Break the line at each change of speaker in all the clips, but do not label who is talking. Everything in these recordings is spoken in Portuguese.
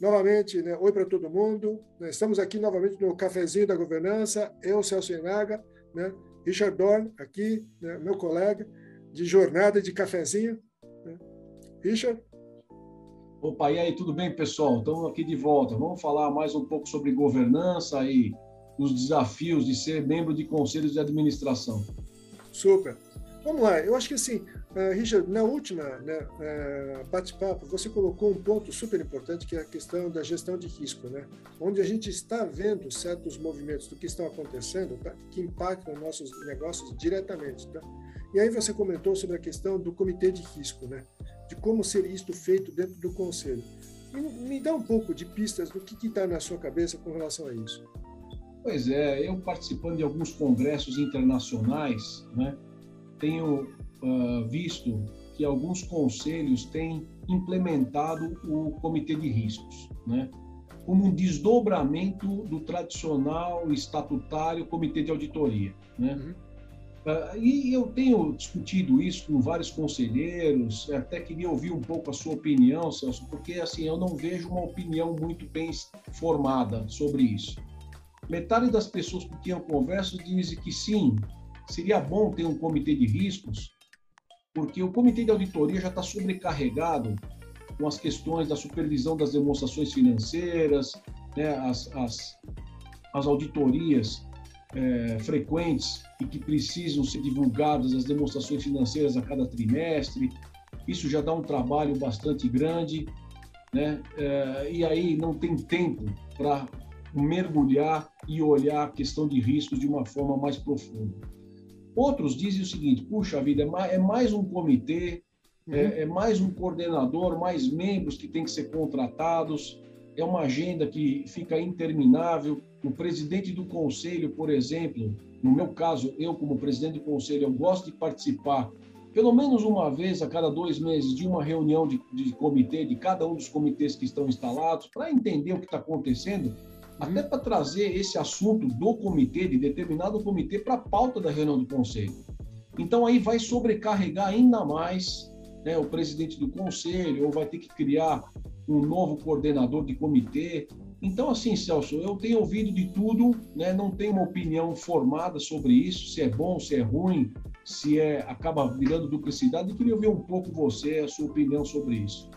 Novamente, né, oi para todo mundo. Né, estamos aqui novamente no Cafezinho da Governança. Eu, Celso Inaga, né, Richard Dorn, aqui, né, meu colega de jornada de cafezinho. Né. Richard?
Opa, e aí, tudo bem, pessoal? Estamos aqui de volta. Vamos falar mais um pouco sobre governança e os desafios de ser membro de conselhos de administração.
Super. Vamos lá, eu acho que assim, uh, Richard, na última né, uh, bate-papo, você colocou um ponto super importante que é a questão da gestão de risco, né? onde a gente está vendo certos movimentos do que estão acontecendo tá? que impactam nossos negócios diretamente. Tá? E aí você comentou sobre a questão do comitê de risco, né? de como ser isto feito dentro do conselho. Me, me dá um pouco de pistas do que está na sua cabeça com relação a isso.
Pois é, eu participando de alguns congressos internacionais, né? tenho uh, visto que alguns conselhos têm implementado o comitê de riscos, né? como um desdobramento do tradicional estatutário comitê de auditoria. Né? Uhum. Uh, e eu tenho discutido isso com vários conselheiros, até queria ouvir um pouco a sua opinião, Celso, porque assim eu não vejo uma opinião muito bem formada sobre isso. Metade das pessoas quem eu converso dizem que sim, seria bom ter um comitê de riscos, porque o comitê de auditoria já está sobrecarregado com as questões da supervisão das demonstrações financeiras, né, as, as, as auditorias é, frequentes e que precisam ser divulgadas as demonstrações financeiras a cada trimestre. Isso já dá um trabalho bastante grande, né? É, e aí não tem tempo para mergulhar e olhar a questão de riscos de uma forma mais profunda. Outros dizem o seguinte: puxa vida, é, é mais um comitê, é, uhum. é, é, mais um coordenador, mais membros que têm que ser contratados, é uma agenda que fica interminável. O presidente do conselho, por exemplo, no meu caso, eu como presidente do conselho, eu gosto de participar pelo menos uma vez a cada dois meses de uma reunião de, de comitê, de cada um dos comitês que estão instalados, para entender o que está acontecendo até para trazer esse assunto do comitê, de determinado comitê, para a pauta da reunião do conselho. Então aí vai sobrecarregar ainda mais né, o presidente do conselho, ou vai ter que criar um novo coordenador de comitê. Então, assim, Celso, eu tenho ouvido de tudo, né, não tenho uma opinião formada sobre isso, se é bom, se é ruim, se é acaba virando duplicidade. Eu queria ouvir um pouco você, a sua opinião sobre isso.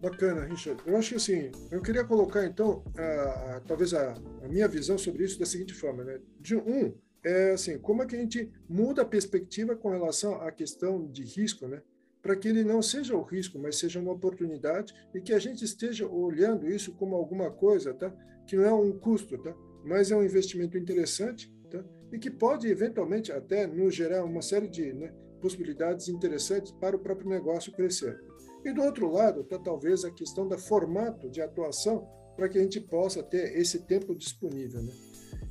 Bacana, Richard. Eu acho que assim, eu queria colocar então, a, a, talvez a, a, minha visão sobre isso da seguinte forma, né? De um, é assim, como é que a gente muda a perspectiva com relação à questão de risco, né? Para que ele não seja o risco, mas seja uma oportunidade e que a gente esteja olhando isso como alguma coisa, tá? Que não é um custo, tá? Mas é um investimento interessante, tá? E que pode eventualmente até nos gerar uma série de né, possibilidades interessantes para o próprio negócio crescer. E do outro lado, está talvez a questão do formato de atuação para que a gente possa ter esse tempo disponível. Né?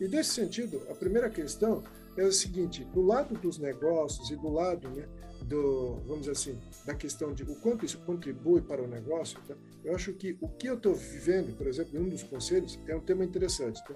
E nesse sentido, a primeira questão é o seguinte: do lado dos negócios e do lado né, do, vamos assim, da questão de o quanto isso contribui para o negócio, tá? eu acho que o que eu estou vivendo, por exemplo, em um dos conselhos, é um tema interessante. Tá?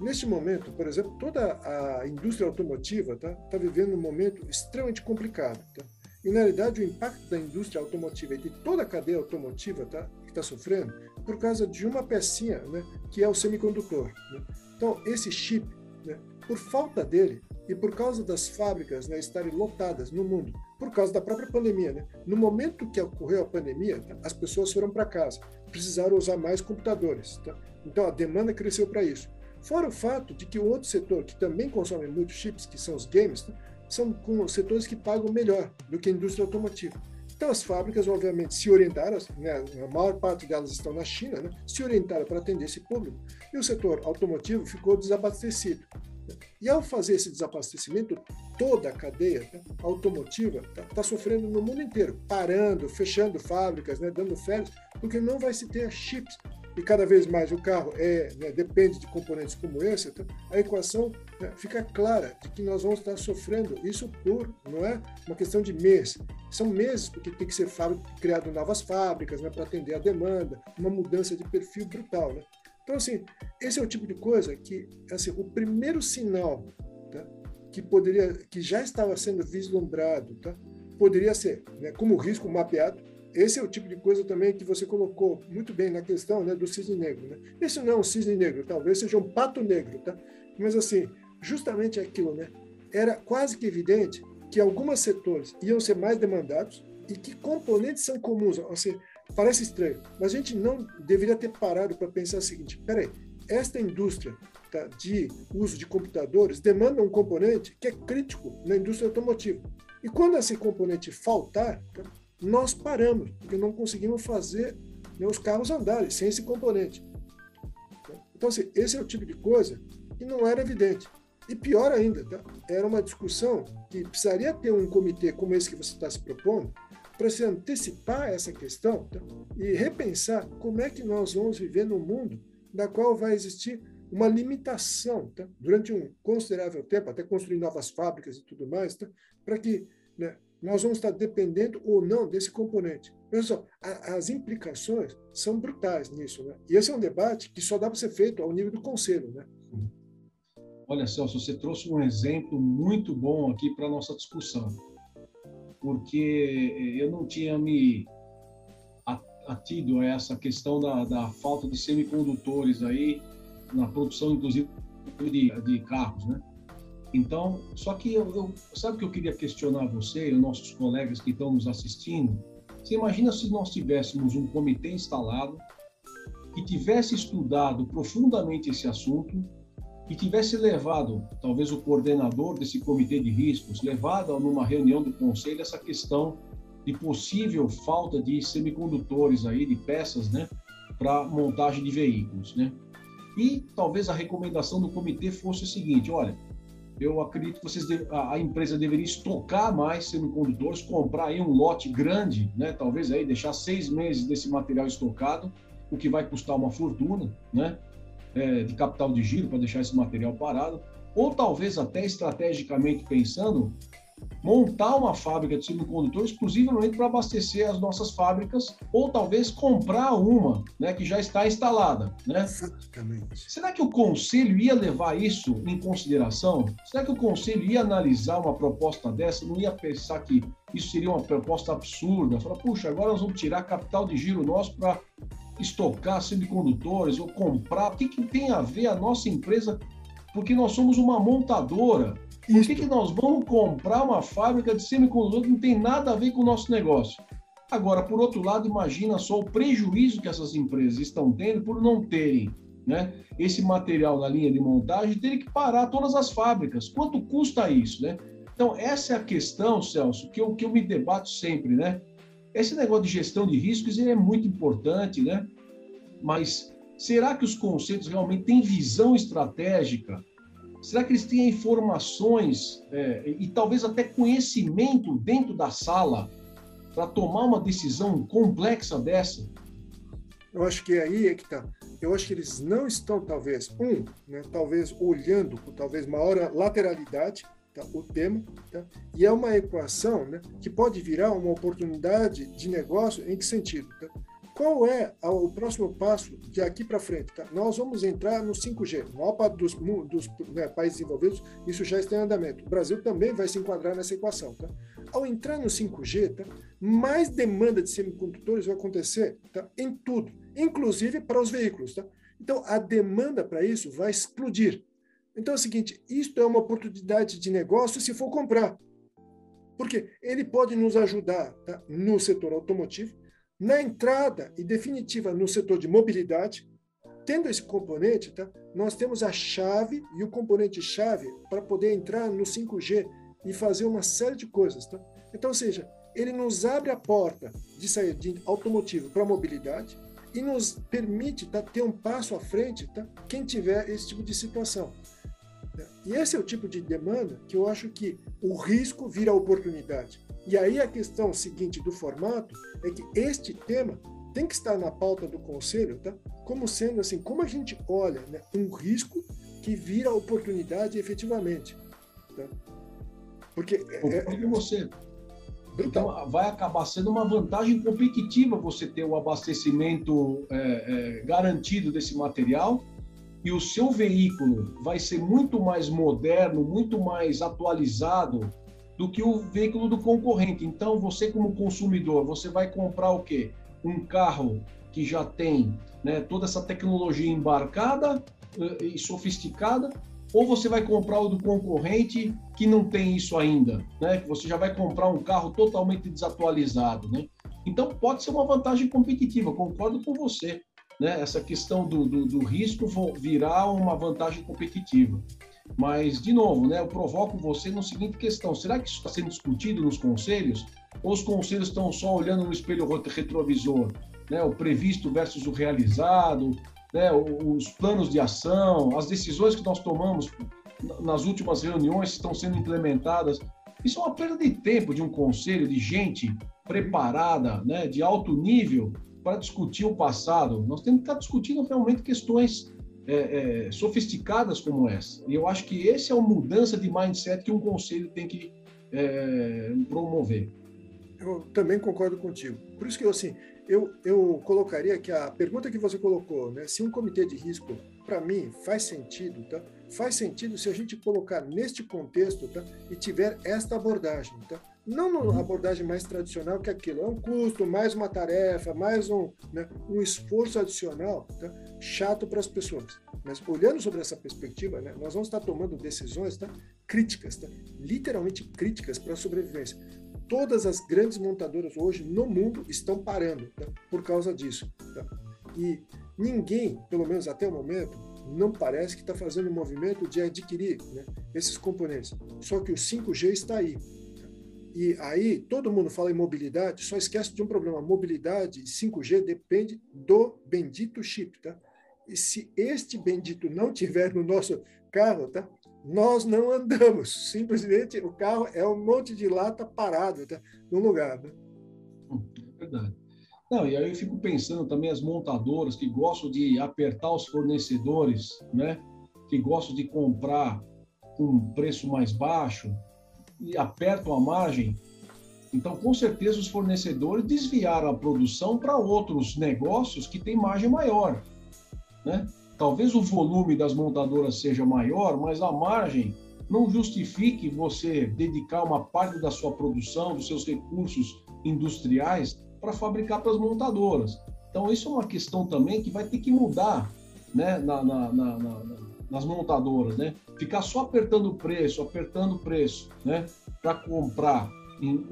Neste momento, por exemplo, toda a indústria automotiva está tá vivendo um momento extremamente complicado. Tá? E, na realidade, o impacto da indústria automotiva e de toda a cadeia automotiva tá, que está sofrendo por causa de uma pecinha, né, que é o semicondutor. Né? Então, esse chip, né, por falta dele e por causa das fábricas né, estarem lotadas no mundo, por causa da própria pandemia, né? no momento que ocorreu a pandemia, tá, as pessoas foram para casa, precisaram usar mais computadores. Tá? Então, a demanda cresceu para isso. Fora o fato de que o outro setor que também consome muitos chips, que são os games, tá? São com setores que pagam melhor do que a indústria automotiva. Então, as fábricas, obviamente, se orientaram, né, a maior parte delas estão na China, né, se orientaram para atender esse público, e o setor automotivo ficou desabastecido. E ao fazer esse desabastecimento, toda a cadeia né, automotiva está tá sofrendo no mundo inteiro, parando, fechando fábricas, né, dando férias, porque não vai se ter chips e cada vez mais o carro é, né, depende de componentes como esse, então a equação né, fica clara de que nós vamos estar sofrendo isso por, não é uma questão de mês, são meses, porque tem que ser criado novas fábricas né, para atender a demanda, uma mudança de perfil brutal. Né? Então, assim, esse é o tipo de coisa que, assim, o primeiro sinal tá, que poderia, que já estava sendo vislumbrado, tá, poderia ser, né, como risco mapeado. Esse é o tipo de coisa também que você colocou muito bem na questão né, do cisne negro. Né? Esse não é um cisne negro, talvez seja um pato negro, tá? Mas, assim, justamente aquilo, né? Era quase que evidente que alguns setores iam ser mais demandados e que componentes são comuns. Parece estranho, mas a gente não deveria ter parado para pensar o seguinte: peraí, esta indústria tá, de uso de computadores demanda um componente que é crítico na indústria automotiva. E quando esse componente faltar, tá, nós paramos, porque não conseguimos fazer né, os carros andarem sem esse componente. Então, assim, esse é o tipo de coisa que não era evidente. E pior ainda, tá? era uma discussão que precisaria ter um comitê como esse que você está se propondo, para se antecipar essa questão tá? e repensar como é que nós vamos viver num mundo da qual vai existir uma limitação tá? durante um considerável tempo, até construir novas fábricas e tudo mais, tá? para que né, nós vamos estar dependendo ou não desse componente. Pessoal, as implicações são brutais nisso. Né? E esse é um debate que só dá para ser feito ao nível do conselho. Né?
Olha, Celso, você trouxe um exemplo muito bom aqui para a nossa discussão, porque eu não tinha me atido a essa questão da, da falta de semicondutores aí na produção, inclusive, de, de carros, né? Então, só que eu, eu, sabe que eu queria questionar você e os nossos colegas que estão nos assistindo? Você imagina se nós tivéssemos um comitê instalado que tivesse estudado profundamente esse assunto e tivesse levado, talvez o coordenador desse comitê de riscos, levado numa reunião do conselho essa questão de possível falta de semicondutores aí, de peças, né, para montagem de veículos, né? E talvez a recomendação do comitê fosse o seguinte, olha, eu acredito que vocês a, empresa deveria estocar mais semicondutores, comprar aí um lote grande, né? Talvez aí deixar seis meses desse material estocado, o que vai custar uma fortuna, né? é, de capital de giro para deixar esse material parado, ou talvez até estrategicamente pensando, montar uma fábrica de semicondutores exclusivamente para abastecer as nossas fábricas, ou talvez comprar uma, né, que já está instalada, né? Exatamente. Será que o conselho ia levar isso em consideração? Será que o conselho ia analisar uma proposta dessa? Não ia pensar que isso seria uma proposta absurda? Falar, puxa, agora nós vamos tirar capital de giro nosso para estocar semicondutores ou comprar? O que, que tem a ver a nossa empresa? Porque nós somos uma montadora. Por que, que nós vamos comprar uma fábrica de semicondutores que não tem nada a ver com o nosso negócio? Agora, por outro lado, imagina só o prejuízo que essas empresas estão tendo por não terem né, esse material na linha de montagem e terem que parar todas as fábricas. Quanto custa isso? Né? Então, essa é a questão, Celso, que eu, que eu me debato sempre. Né? Esse negócio de gestão de riscos é muito importante, né? Mas será que os conceitos realmente têm visão estratégica? Será que eles têm informações é, e talvez até conhecimento dentro da sala para tomar uma decisão complexa dessa?
Eu acho que aí é que está. Eu acho que eles não estão, talvez, um, né, talvez olhando com talvez maior lateralidade, tá? o tema, tá? e é uma equação né, que pode virar uma oportunidade de negócio em que sentido? Tá? Qual é o próximo passo de aqui para frente? Tá? Nós vamos entrar no 5G. Na maior dos, dos né, países desenvolvidos, isso já está em andamento. O Brasil também vai se enquadrar nessa equação. Tá? Ao entrar no 5G, tá? mais demanda de semicondutores vai acontecer tá? em tudo, inclusive para os veículos. Tá? Então, a demanda para isso vai explodir. Então é o seguinte: isto é uma oportunidade de negócio se for comprar. Porque ele pode nos ajudar tá, no setor automotivo, na entrada e definitiva no setor de mobilidade. Tendo esse componente, tá, nós temos a chave e o componente-chave para poder entrar no 5G e fazer uma série de coisas. Tá? Então, ou seja, ele nos abre a porta de sair de automotivo para mobilidade e nos permite tá, ter um passo à frente tá, quem tiver esse tipo de situação. E esse é o tipo de demanda que eu acho que o risco vira oportunidade. E aí a questão seguinte do formato é que este tema tem que estar na pauta do conselho, tá? Como sendo assim, como a gente olha né, um risco que vira oportunidade efetivamente. Tá?
Porque é, é, você Então, vai acabar sendo uma vantagem competitiva você ter o abastecimento é, é, garantido desse material e o seu veículo vai ser muito mais moderno, muito mais atualizado do que o veículo do concorrente. Então, você como consumidor, você vai comprar o quê? Um carro que já tem né, toda essa tecnologia embarcada uh, e sofisticada, ou você vai comprar o do concorrente que não tem isso ainda, né? Que você já vai comprar um carro totalmente desatualizado, né? Então pode ser uma vantagem competitiva, concordo com você, né? Essa questão do, do, do risco virar uma vantagem competitiva. Mas, de novo, né, eu provoco você na seguinte questão: será que isso está sendo discutido nos conselhos? Ou os conselhos estão só olhando no espelho retrovisor? Né, o previsto versus o realizado, né, os planos de ação, as decisões que nós tomamos nas últimas reuniões estão sendo implementadas. Isso é uma perda de tempo de um conselho, de gente preparada, né, de alto nível, para discutir o passado. Nós temos que estar discutindo realmente questões é, é, sofisticadas como essa. E eu acho que esse é uma mudança de mindset que um conselho tem que é, promover.
Eu também concordo contigo. Por isso que eu, assim, eu, eu colocaria que a pergunta que você colocou, né, se um comitê de risco, para mim, faz sentido, tá? Faz sentido se a gente colocar neste contexto, tá? E tiver esta abordagem, tá? Não uma uhum. abordagem mais tradicional que aquilo, é um custo, mais uma tarefa, mais um, né, um esforço adicional, tá? Chato para as pessoas. Mas olhando sobre essa perspectiva, né, nós vamos estar tomando decisões tá? críticas, tá? literalmente críticas para a sobrevivência todas as grandes montadoras hoje no mundo estão parando tá? por causa disso. Tá? E ninguém, pelo menos até o momento, não parece que está fazendo um movimento de adquirir né, esses componentes. Só que o 5G está aí. Tá? E aí todo mundo fala em mobilidade, só esquece de um problema. Mobilidade 5G depende do bendito chip, tá? E se este bendito não tiver no nosso carro, tá? nós não andamos. Simplesmente o carro é um monte de lata parado tá? no lugar. Né?
É verdade. Não, e aí eu fico pensando também as montadoras que gostam de apertar os fornecedores, né? Que gostam de comprar com um preço mais baixo e apertam a margem. Então, com certeza, os fornecedores desviaram a produção para outros negócios que têm margem maior, né? Talvez o volume das montadoras seja maior, mas a margem não justifique você dedicar uma parte da sua produção, dos seus recursos industriais para fabricar para as montadoras. Então, isso é uma questão também que vai ter que mudar né, na, na, na, nas montadoras. Né? Ficar só apertando o preço, apertando o preço né, para comprar em,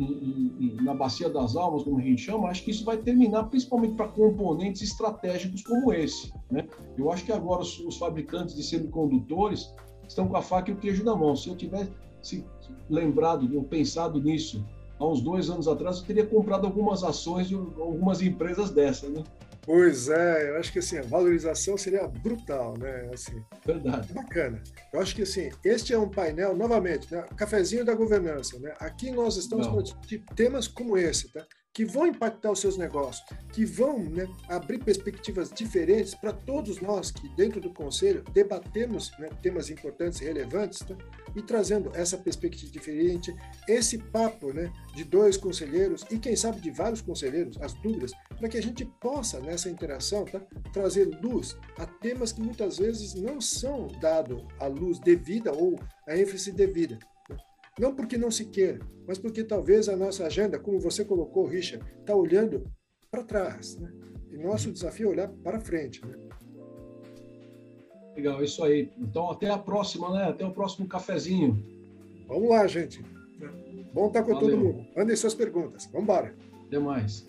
em, na bacia das almas, como a gente chama, acho que isso vai terminar principalmente para componentes estratégicos como esse. Né? Eu acho que agora os, os, fabricantes de semicondutores estão com a faca e o queijo na mão. Se eu tivesse lembrado ou pensado nisso há uns dois anos atrás, eu teria comprado algumas ações de algumas empresas dessas. Né?
Pois é, eu acho que assim, a valorização seria brutal, né? Assim,
Verdade.
Bacana. Eu acho que assim, este é um painel, novamente, né? cafezinho da governança, né? Aqui nós estamos falando de temas como esse, tá? Que vão impactar os seus negócios, que vão né, abrir perspectivas diferentes para todos nós que, dentro do Conselho, debatemos né, temas importantes e relevantes tá? e trazendo essa perspectiva diferente, esse papo né, de dois conselheiros e, quem sabe, de vários conselheiros, as dúvidas, para que a gente possa, nessa interação, tá, trazer luz a temas que muitas vezes não são dados a luz devida ou a ênfase devida. Não porque não se queira, mas porque talvez a nossa agenda, como você colocou, Richard, está olhando para trás. Né? E nosso desafio é olhar para frente. Né?
Legal, isso aí. Então, até a próxima, né? Até o próximo cafezinho.
Vamos lá, gente. Bom estar com Valeu. todo mundo. Mandem suas perguntas. Vamos embora.
Até mais.